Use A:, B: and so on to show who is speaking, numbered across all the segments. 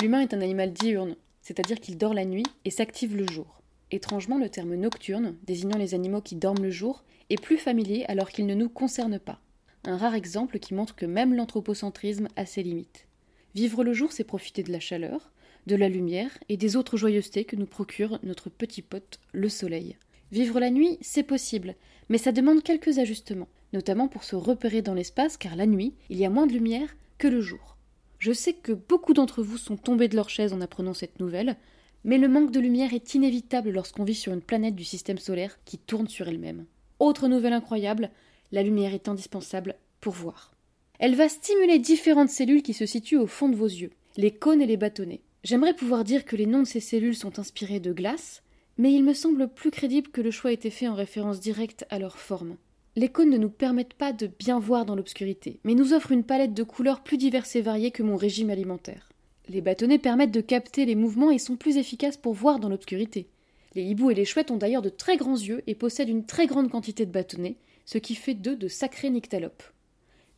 A: L'humain est un animal diurne, c'est-à-dire qu'il dort la nuit et s'active le jour. Étrangement, le terme nocturne, désignant les animaux qui dorment le jour, est plus familier alors qu'il ne nous concerne pas. Un rare exemple qui montre que même l'anthropocentrisme a ses limites. Vivre le jour, c'est profiter de la chaleur, de la lumière et des autres joyeusetés que nous procure notre petit pote, le soleil. Vivre la nuit, c'est possible, mais ça demande quelques ajustements, notamment pour se repérer dans l'espace, car la nuit, il y a moins de lumière que le jour. Je sais que beaucoup d'entre vous sont tombés de leur chaise en apprenant cette nouvelle, mais le manque de lumière est inévitable lorsqu'on vit sur une planète du système solaire qui tourne sur elle-même. Autre nouvelle incroyable, la lumière est indispensable pour voir. Elle va stimuler différentes cellules qui se situent au fond de vos yeux, les cônes et les bâtonnets. J'aimerais pouvoir dire que les noms de ces cellules sont inspirés de glace, mais il me semble plus crédible que le choix ait été fait en référence directe à leur forme. Les cônes ne nous permettent pas de bien voir dans l'obscurité, mais nous offrent une palette de couleurs plus diverses et variées que mon régime alimentaire. Les bâtonnets permettent de capter les mouvements et sont plus efficaces pour voir dans l'obscurité. Les hiboux et les chouettes ont d'ailleurs de très grands yeux et possèdent une très grande quantité de bâtonnets, ce qui fait d'eux de sacrés nyctalopes.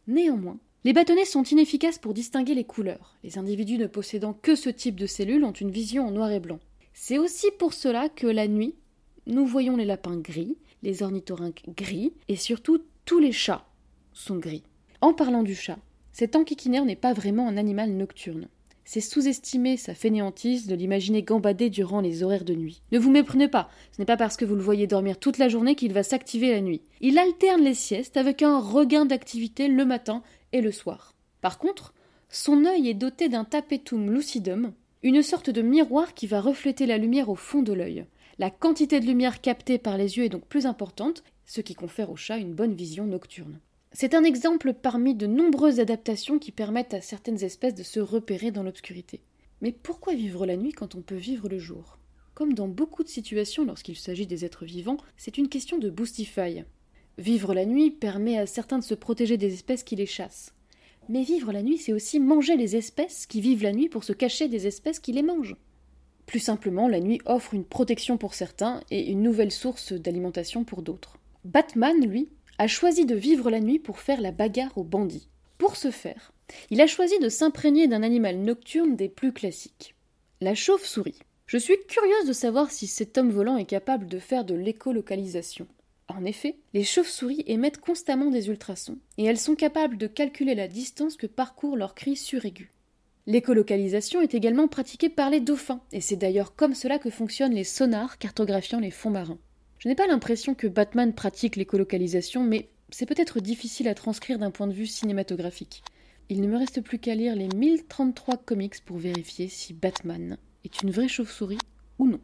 A: Néanmoins, les bâtonnets sont inefficaces pour distinguer les couleurs. Les individus ne possédant que ce type de cellules ont une vision en noir et blanc. C'est aussi pour cela que la nuit, nous voyons les lapins gris, les ornithorynques gris, et surtout tous les chats sont gris. En parlant du chat, cet enquiquinaire n'est pas vraiment un animal nocturne. C'est sous-estimer sa fainéantise de l'imaginer gambader durant les horaires de nuit. Ne vous méprenez pas, ce n'est pas parce que vous le voyez dormir toute la journée qu'il va s'activer la nuit. Il alterne les siestes avec un regain d'activité le matin et le soir. Par contre, son œil est doté d'un tapetum lucidum, une sorte de miroir qui va refléter la lumière au fond de l'œil. La quantité de lumière captée par les yeux est donc plus importante, ce qui confère au chat une bonne vision nocturne. C'est un exemple parmi de nombreuses adaptations qui permettent à certaines espèces de se repérer dans l'obscurité. Mais pourquoi vivre la nuit quand on peut vivre le jour? Comme dans beaucoup de situations lorsqu'il s'agit des êtres vivants, c'est une question de boostify. Vivre la nuit permet à certains de se protéger des espèces qui les chassent. Mais vivre la nuit, c'est aussi manger les espèces qui vivent la nuit pour se cacher des espèces qui les mangent. Plus simplement, la nuit offre une protection pour certains et une nouvelle source d'alimentation pour d'autres. Batman, lui, a choisi de vivre la nuit pour faire la bagarre aux bandits. Pour ce faire, il a choisi de s'imprégner d'un animal nocturne des plus classiques. La chauve-souris. Je suis curieuse de savoir si cet homme volant est capable de faire de l'écolocalisation. En effet, les chauves-souris émettent constamment des ultrasons, et elles sont capables de calculer la distance que parcourent leurs cris suraigus. L'écolocalisation est également pratiquée par les dauphins, et c'est d'ailleurs comme cela que fonctionnent les sonars cartographiant les fonds marins. Je n'ai pas l'impression que Batman pratique l'écolocalisation, mais c'est peut-être difficile à transcrire d'un point de vue cinématographique. Il ne me reste plus qu'à lire les 1033 comics pour vérifier si Batman est une vraie chauve-souris ou non.